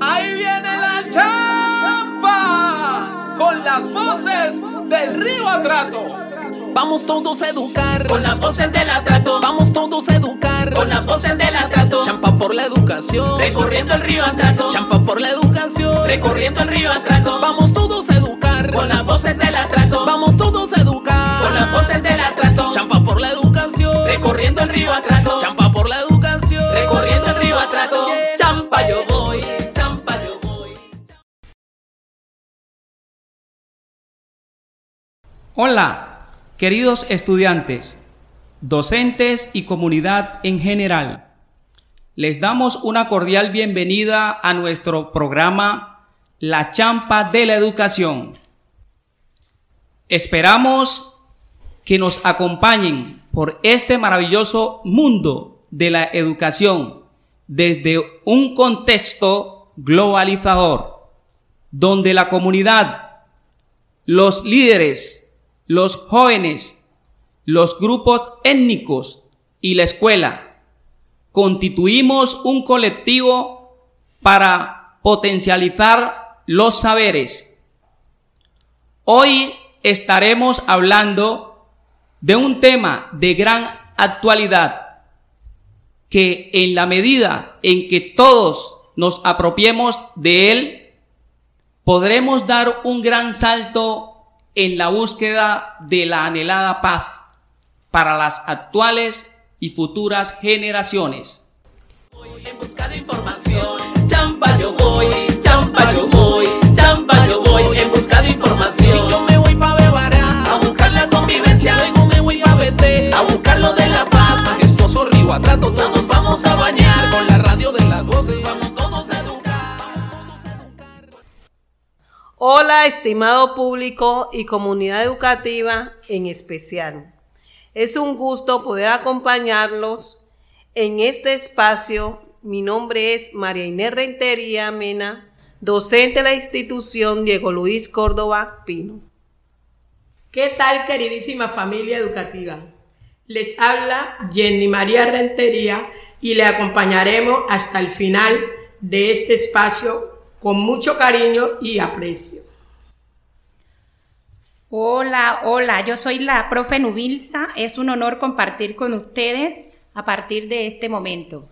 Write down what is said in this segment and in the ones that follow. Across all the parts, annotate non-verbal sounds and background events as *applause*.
Ahí viene la champa con las voces del río Atrato. Vamos todos a educar con las voces del atrato. Vamos todos a educar con las voces del atrato. Champa por la educación, recorriendo el río Atrato. Champa por la educación, recorriendo el río Atrato. Vamos todos a educar con las voces del atrato. Vamos todos a educar con las voces del atrato. Champa por la educación, recorriendo el río Atrato. Champa por la educación, recorriendo el río Atrato. Hola. Queridos estudiantes, docentes y comunidad en general, les damos una cordial bienvenida a nuestro programa La Champa de la Educación. Esperamos que nos acompañen por este maravilloso mundo de la educación desde un contexto globalizador, donde la comunidad, los líderes, los jóvenes, los grupos étnicos y la escuela. Constituimos un colectivo para potencializar los saberes. Hoy estaremos hablando de un tema de gran actualidad que en la medida en que todos nos apropiemos de él, podremos dar un gran salto en la búsqueda de la anhelada paz para las actuales y futuras generaciones. Voy en busca de información, champa yo voy, champa yo voy, champa yo voy en busca de información. Y yo me voy pa' Bebará, a buscar la convivencia, luego me voy a Beté, a buscar lo de la paz. Majestuoso río atrato, todos vamos Hola, estimado público y comunidad educativa en especial. Es un gusto poder acompañarlos en este espacio. Mi nombre es María Inés Rentería Mena, docente de la institución Diego Luis Córdoba Pino. ¿Qué tal, queridísima familia educativa? Les habla Jenny María Rentería y le acompañaremos hasta el final de este espacio con mucho cariño y aprecio. Hola, hola, yo soy la profe Nubilsa. Es un honor compartir con ustedes a partir de este momento.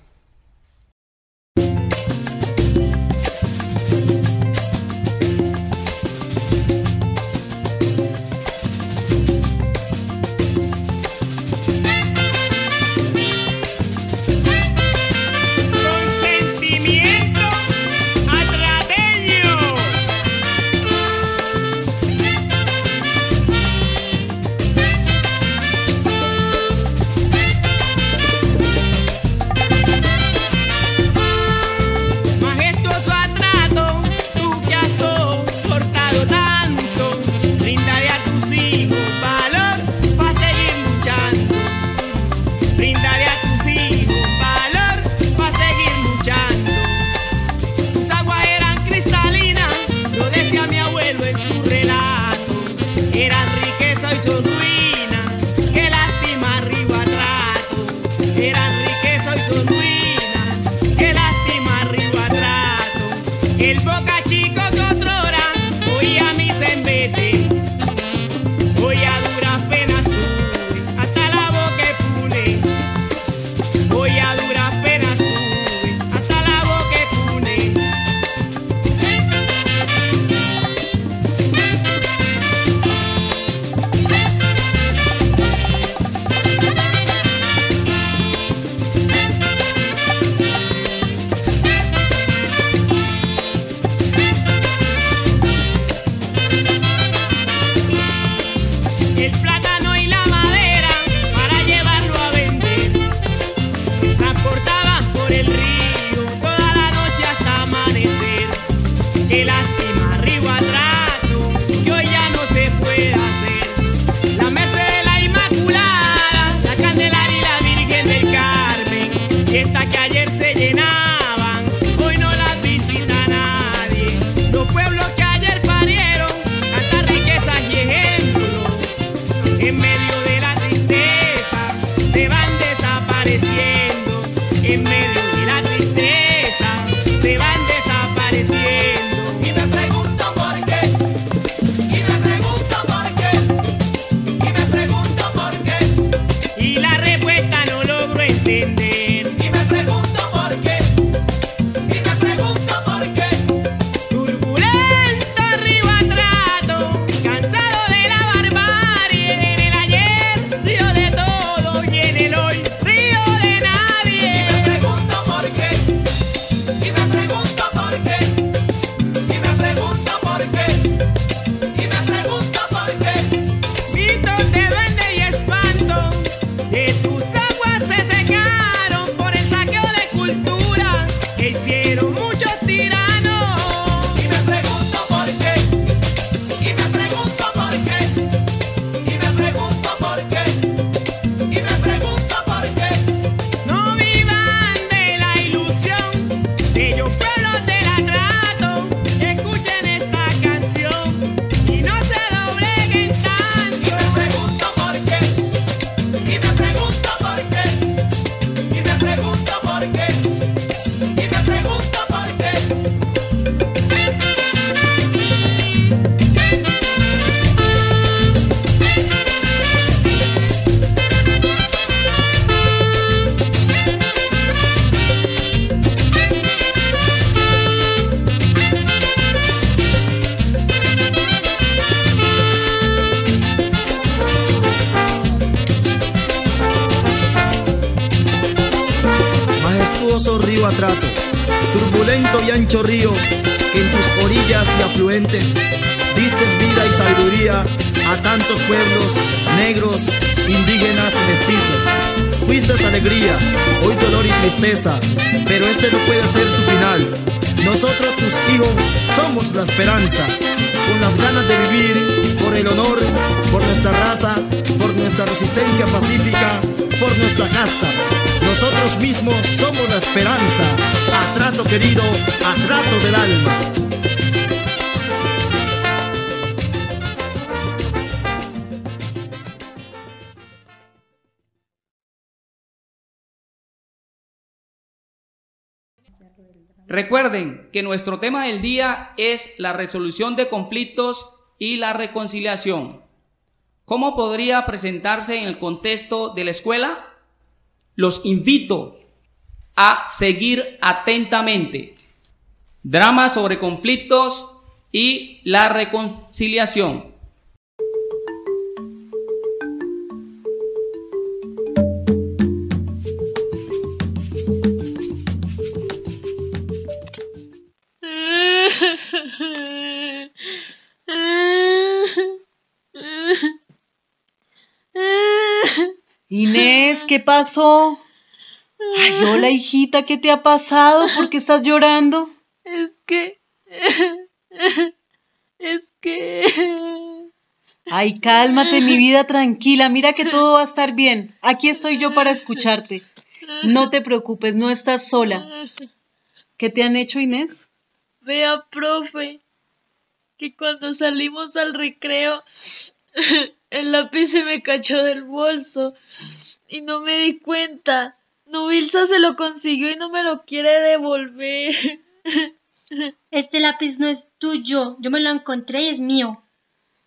Indígenas y mestizos. Fuiste alegría, hoy dolor y tristeza, pero este no puede ser tu final. Nosotros tus hijos somos la esperanza, con las ganas de vivir, por el honor, por nuestra raza, por nuestra resistencia pacífica, por nuestra casta. Nosotros mismos somos la esperanza, a trato querido, a trato del alma. Recuerden que nuestro tema del día es la resolución de conflictos y la reconciliación. ¿Cómo podría presentarse en el contexto de la escuela? Los invito a seguir atentamente. Drama sobre conflictos y la reconciliación. Inés, ¿qué pasó? Ay, hola hijita, ¿qué te ha pasado? ¿Por qué estás llorando? Es que... Es que... Ay, cálmate, mi vida tranquila. Mira que todo va a estar bien. Aquí estoy yo para escucharte. No te preocupes, no estás sola. ¿Qué te han hecho, Inés? Vea, profe, que cuando salimos al recreo, el lápiz se me cachó del bolso y no me di cuenta. Nubilsa se lo consiguió y no me lo quiere devolver. *laughs* Este lápiz no es tuyo, yo me lo encontré y es mío.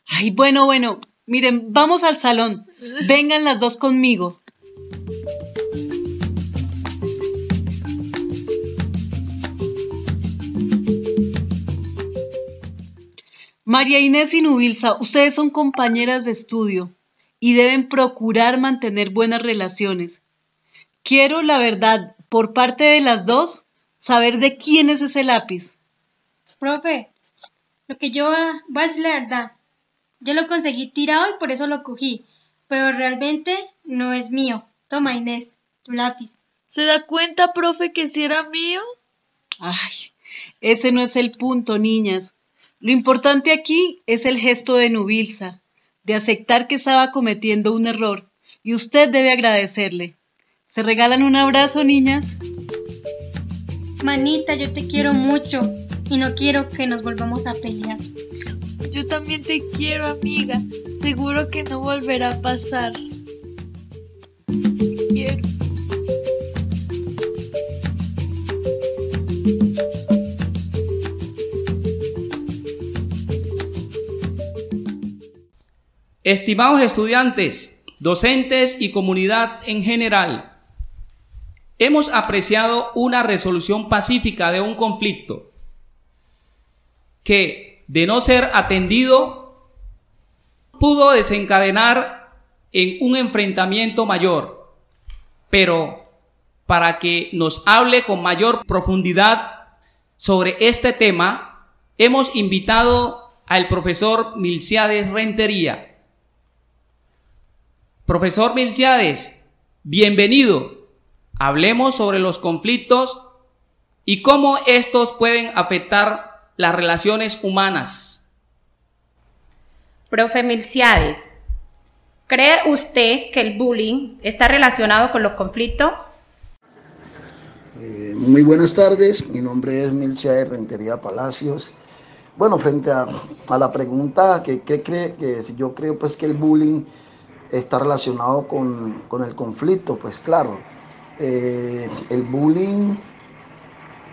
Ay, bueno, bueno, miren, vamos al salón. *laughs* Vengan las dos conmigo. María Inés y Nubilsa, ustedes son compañeras de estudio y deben procurar mantener buenas relaciones. Quiero, la verdad, por parte de las dos, saber de quién es ese lápiz. Profe, lo que yo voy a decir la verdad. Yo lo conseguí tirado y por eso lo cogí, pero realmente no es mío. Toma, Inés, tu lápiz. ¿Se da cuenta, profe, que si era mío? Ay, ese no es el punto, niñas. Lo importante aquí es el gesto de Nubilsa, de aceptar que estaba cometiendo un error, y usted debe agradecerle. ¿Se regalan un abrazo, niñas? Manita, yo te quiero mucho y no quiero que nos volvamos a pelear. Yo también te quiero, amiga. Seguro que no volverá a pasar. Estimados estudiantes, docentes y comunidad en general, hemos apreciado una resolución pacífica de un conflicto que, de no ser atendido, pudo desencadenar en un enfrentamiento mayor. Pero para que nos hable con mayor profundidad sobre este tema, hemos invitado al profesor Milciades Rentería. Profesor Milciades, bienvenido. Hablemos sobre los conflictos y cómo estos pueden afectar las relaciones humanas. Profe Milciades, ¿cree usted que el bullying está relacionado con los conflictos? Eh, muy buenas tardes, mi nombre es Milciades Rentería Palacios. Bueno, frente a, a la pregunta que, que cree que si yo creo pues que el bullying está relacionado con, el conflicto, pues claro, eh, el bullying,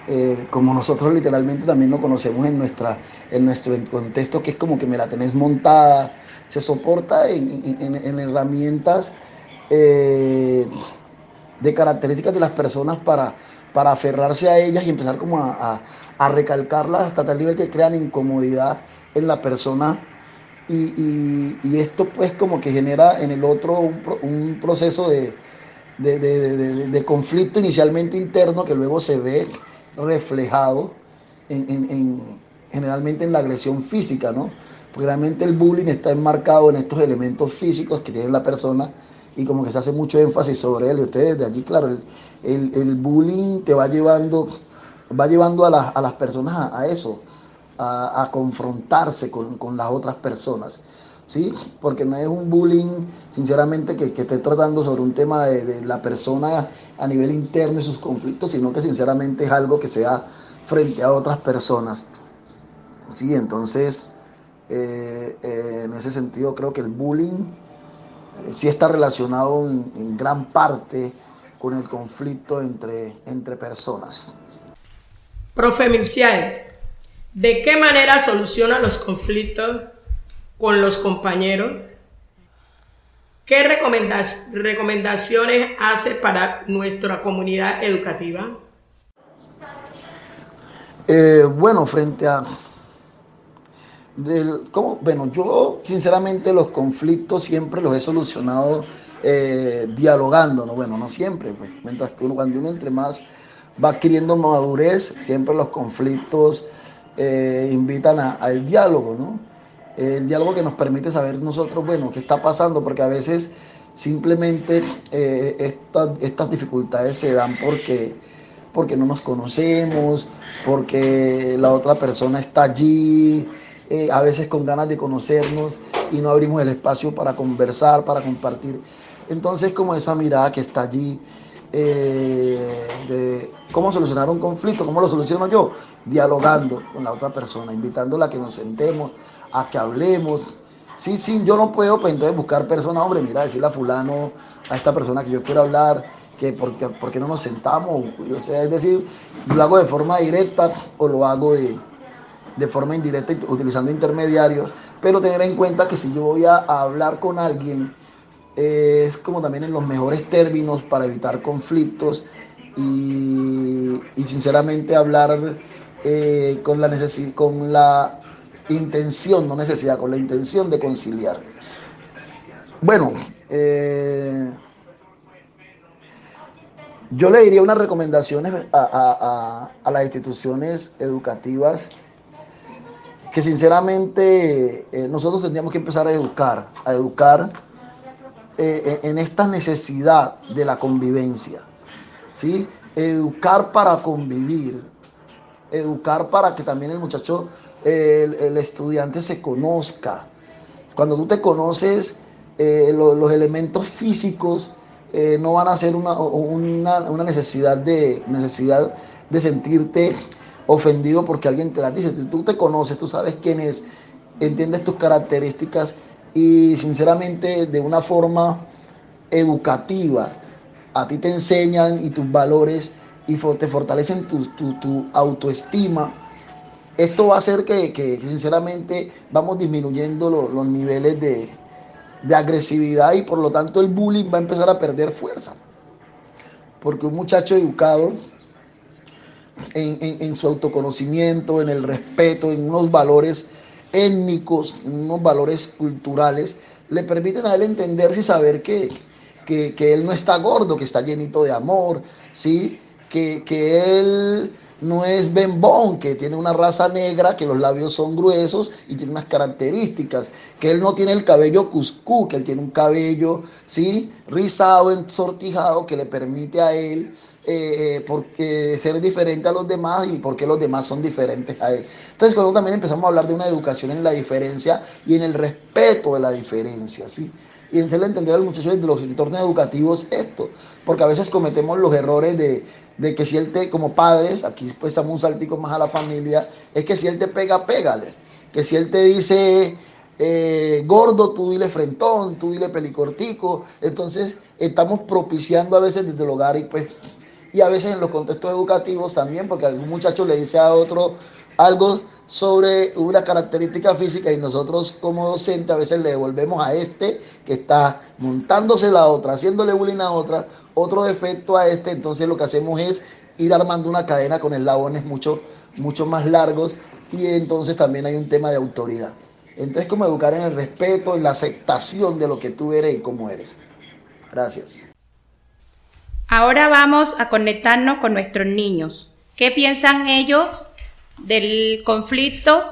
eh, como nosotros literalmente también lo conocemos en, nuestra, en nuestro contexto, que es como que me la tenés montada, se soporta en, herramientas eh, de características de las personas para, para aferrarse a ellas y empezar como a, a recalcarlas hasta tal nivel que crean incomodidad en la persona y, esto pues como que genera en el otro un, proceso de, de, conflicto inicialmente interno que luego se ve reflejado en, generalmente en la agresión física, ¿no? Porque realmente el bullying está enmarcado en estos elementos físicos que tiene la persona y como que se hace mucho énfasis sobre él. Y ustedes de allí, claro, el, bullying te va llevando, va llevando a, las personas a, eso, a, confrontarse con, las otras personas. ¿Sí? Porque no es un bullying, sinceramente, que, que esté tratando sobre un tema de, la persona a nivel interno y sus conflictos, sino que sinceramente es algo que se da frente a otras personas. Sí, entonces, eh, eh, en ese sentido creo que el bullying eh, sí está relacionado en, gran parte con el conflicto entre, entre personas. Profe Milciades, ¿de qué manera soluciona los conflictos con los compañeros? ¿Qué recomendaciones hace para nuestra comunidad educativa? Eh, bueno, frente a ¿cómo? Bueno, yo sinceramente los conflictos siempre los he solucionado eh, dialogando, ¿no? Bueno, no siempre, pues, mientras que uno, cuando uno entre más va adquiriendo madurez, siempre los conflictos eh, invitan al diálogo, ¿no? El diálogo que nos permite saber nosotros, bueno, qué está pasando, porque a veces simplemente eh, estas dificultades se dan porque, porque no nos conocemos, porque la otra persona está allí, eh, a veces con ganas de conocernos y no abrimos el espacio para conversar, para compartir. Entonces, como esa mirada que está allí eh, de cómo solucionar un conflicto, cómo lo soluciono yo, dialogando con la otra persona, invitándola a que nos sentemos, a que hablemos. Sí, sí, yo no puedo, pues entonces buscar personas, hombre, mira, decirle a fulano, a esta persona que yo quiero hablar, que porque, porque no nos sentamos, o sea, es decir, lo hago de forma directa o lo hago de, de forma indirecta utilizando intermediarios, pero tener en cuenta que si yo voy a, hablar con alguien, es como también en los mejores términos para evitar conflictos y, sinceramente hablar eh, con, la con la intención, no necesidad, con la intención de conciliar. Bueno, eh, yo le diría unas recomendaciones a las instituciones educativas que sinceramente eh, nosotros tendríamos que empezar a educar, a educar eh, en esta necesidad de la convivencia, ¿sí? Educar para convivir, educar para que también el muchacho, el, estudiante se conozca. Cuando tú te conoces, eh, los elementos físicos no van a ser una, una, una necesidad, de, necesidad de sentirte ofendido porque alguien te las dice. Si tú te conoces, tú sabes quién es, entiendes tus características y sinceramente de una forma educativa, a ti te enseñan y tus valores y te fortalecen tu, autoestima. Esto va a hacer que, sinceramente vamos disminuyendo los niveles de, de agresividad y por lo tanto el bullying va a empezar a perder fuerza. Porque un muchacho educado en, su autoconocimiento, en el respeto, en unos valores étnicos, unos valores culturales, le permiten a él entenderse y saber que, que, él no está gordo, que está llenito de amor, ¿sí? que, que él no es bembón, que tiene una raza negra, que los labios son gruesos y tiene unas características, que él no tiene el cabello cuscú, que él tiene un cabello, ¿sí? Rizado, ensortijado, que le permite a él eh, porque ser diferente a los demás y porque los demás son diferentes a él. Entonces, cuando también empezamos a hablar de una educación en la diferencia y en el respeto de la diferencia, ¿sí? Y hacerle entender los muchachos de los entornos educativos esto, porque a veces cometemos los errores de, que si él te, como padres, aquí pues damos un saltico más a la familia, es que si él te pega, pégale. Que si él te dice, eh, gordo, tú dile frentón, tú dile pelicortico. Entonces estamos propiciando a veces desde el hogar y pues y a veces en los contextos educativos también, porque algún muchacho le dice a otro algo sobre una característica física y nosotros como docente a veces le devolvemos a este que está montándose la otra, haciéndole bullying a otra, otro defecto a este, entonces lo que hacemos es ir armando una cadena con eslabones mucho, mucho más largos y entonces también hay un tema de autoridad. Entonces como educar en el respeto, en la aceptación de lo que tú eres y cómo eres. Gracias. Ahora vamos a conectarnos con nuestros niños. ¿Qué piensan ellos del conflicto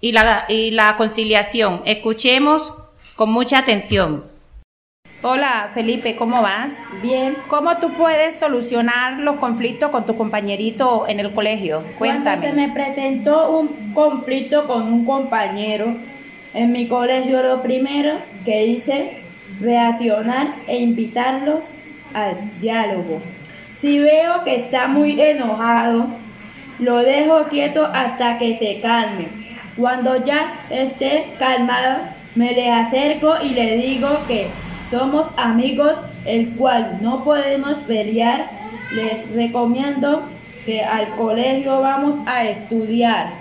y la, y la conciliación? Escuchemos con mucha atención. Hola Felipe, ¿cómo vas? Bien. ¿Cómo tú puedes solucionar los conflictos con tu compañerito en el colegio? Cuéntame. Cuando se me presentó un conflicto con un compañero en mi colegio, lo primero que hice reaccionar e invitarlos al diálogo. Si veo que está muy enojado, lo dejo quieto hasta que se calme. Cuando ya esté calmado, me le acerco y le digo que somos amigos, el cual no podemos pelear. Les recomiendo que al colegio vamos a estudiar.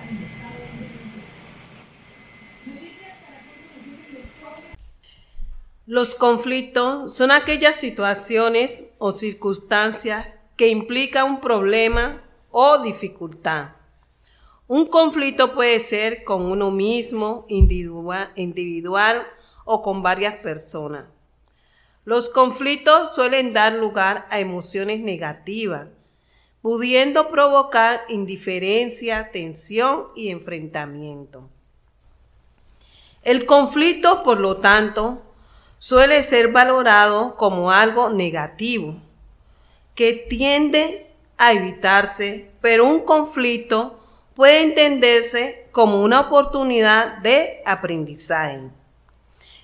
Los conflictos son aquellas situaciones o circunstancias que implican un problema o dificultad. Un conflicto puede ser con uno mismo, individual, o con varias personas. Los conflictos suelen dar lugar a emociones negativas, pudiendo provocar indiferencia, tensión y enfrentamiento. El conflicto, por lo tanto, suele ser valorado como algo negativo, que tiende a evitarse, pero un conflicto puede entenderse como una oportunidad de aprendizaje.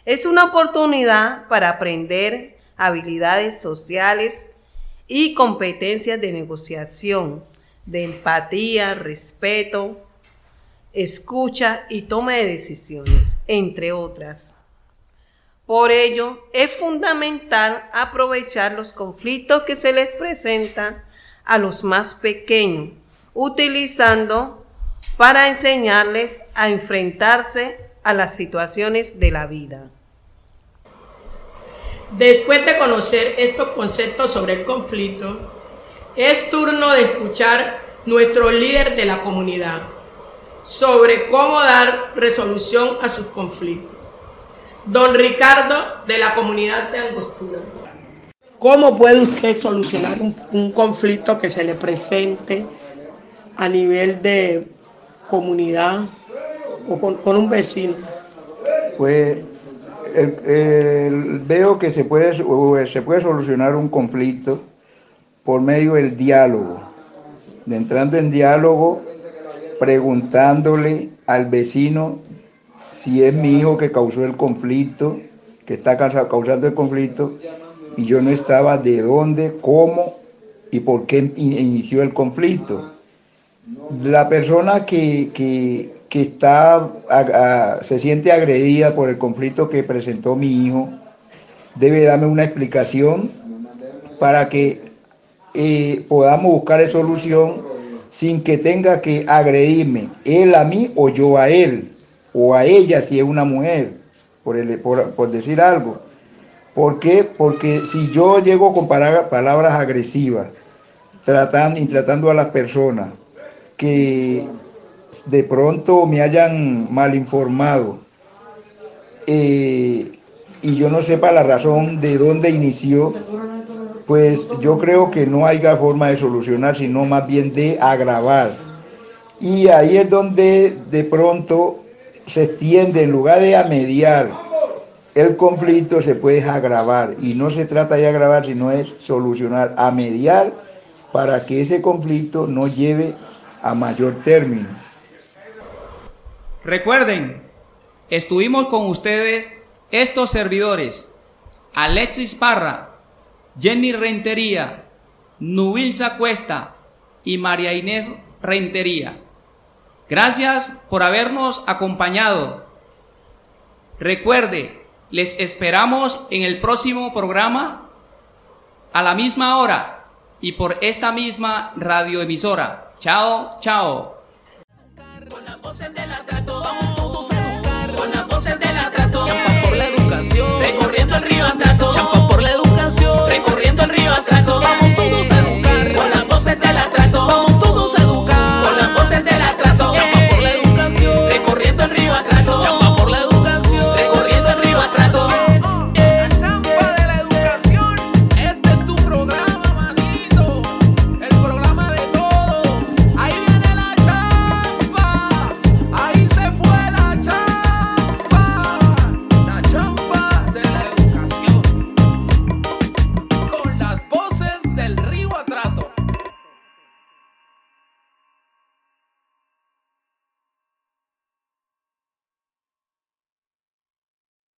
Es una oportunidad para aprender habilidades sociales y competencias de negociación, de empatía, respeto, escucha y toma de decisiones, entre otras. Por ello, es fundamental aprovechar los conflictos que se les presentan a los más pequeños, utilizando para enseñarles a enfrentarse a las situaciones de la vida. Después de conocer estos conceptos sobre el conflicto, es turno de escuchar nuestro líder de la comunidad sobre cómo dar resolución a sus conflictos. Don Ricardo de la comunidad de Angostura. ¿Cómo puede usted solucionar un, un, conflicto que se le presente a nivel de comunidad o con, con un vecino? Pues el, el, veo que se puede, se puede solucionar un conflicto por medio del diálogo, de entrando en diálogo, preguntándole al vecino si es mi hijo que causó el conflicto, que está causando el conflicto, y yo no estaba de dónde, cómo y por qué inició el conflicto. La persona que, que, está, se siente agredida por el conflicto que presentó mi hijo, debe darme una explicación para que eh, podamos buscar solución sin que tenga que agredirme él a mí o yo a él o a ella si es una mujer, por, por, por decir algo. ¿Por qué? Porque si yo llego con palabras agresivas, tratando y tratando a las personas que de pronto me hayan mal informado eh, y yo no sepa la razón de dónde inició, pues yo creo que no haya forma de solucionar, sino más bien de agravar. Y ahí es donde de pronto se extiende, en lugar de amediar el conflicto, se puede agravar. Y no se trata de agravar, sino es solucionar, a mediar para que ese conflicto no lleve a mayor término. Recuerden, estuvimos con ustedes estos servidores, Alexis Parra, Jenny Rentería, Nubilza Cuesta y María Inés Rentería. Gracias por habernos acompañado. Recuerde, les esperamos en el próximo programa a la misma hora y por esta misma radioemisora. Chao, chao.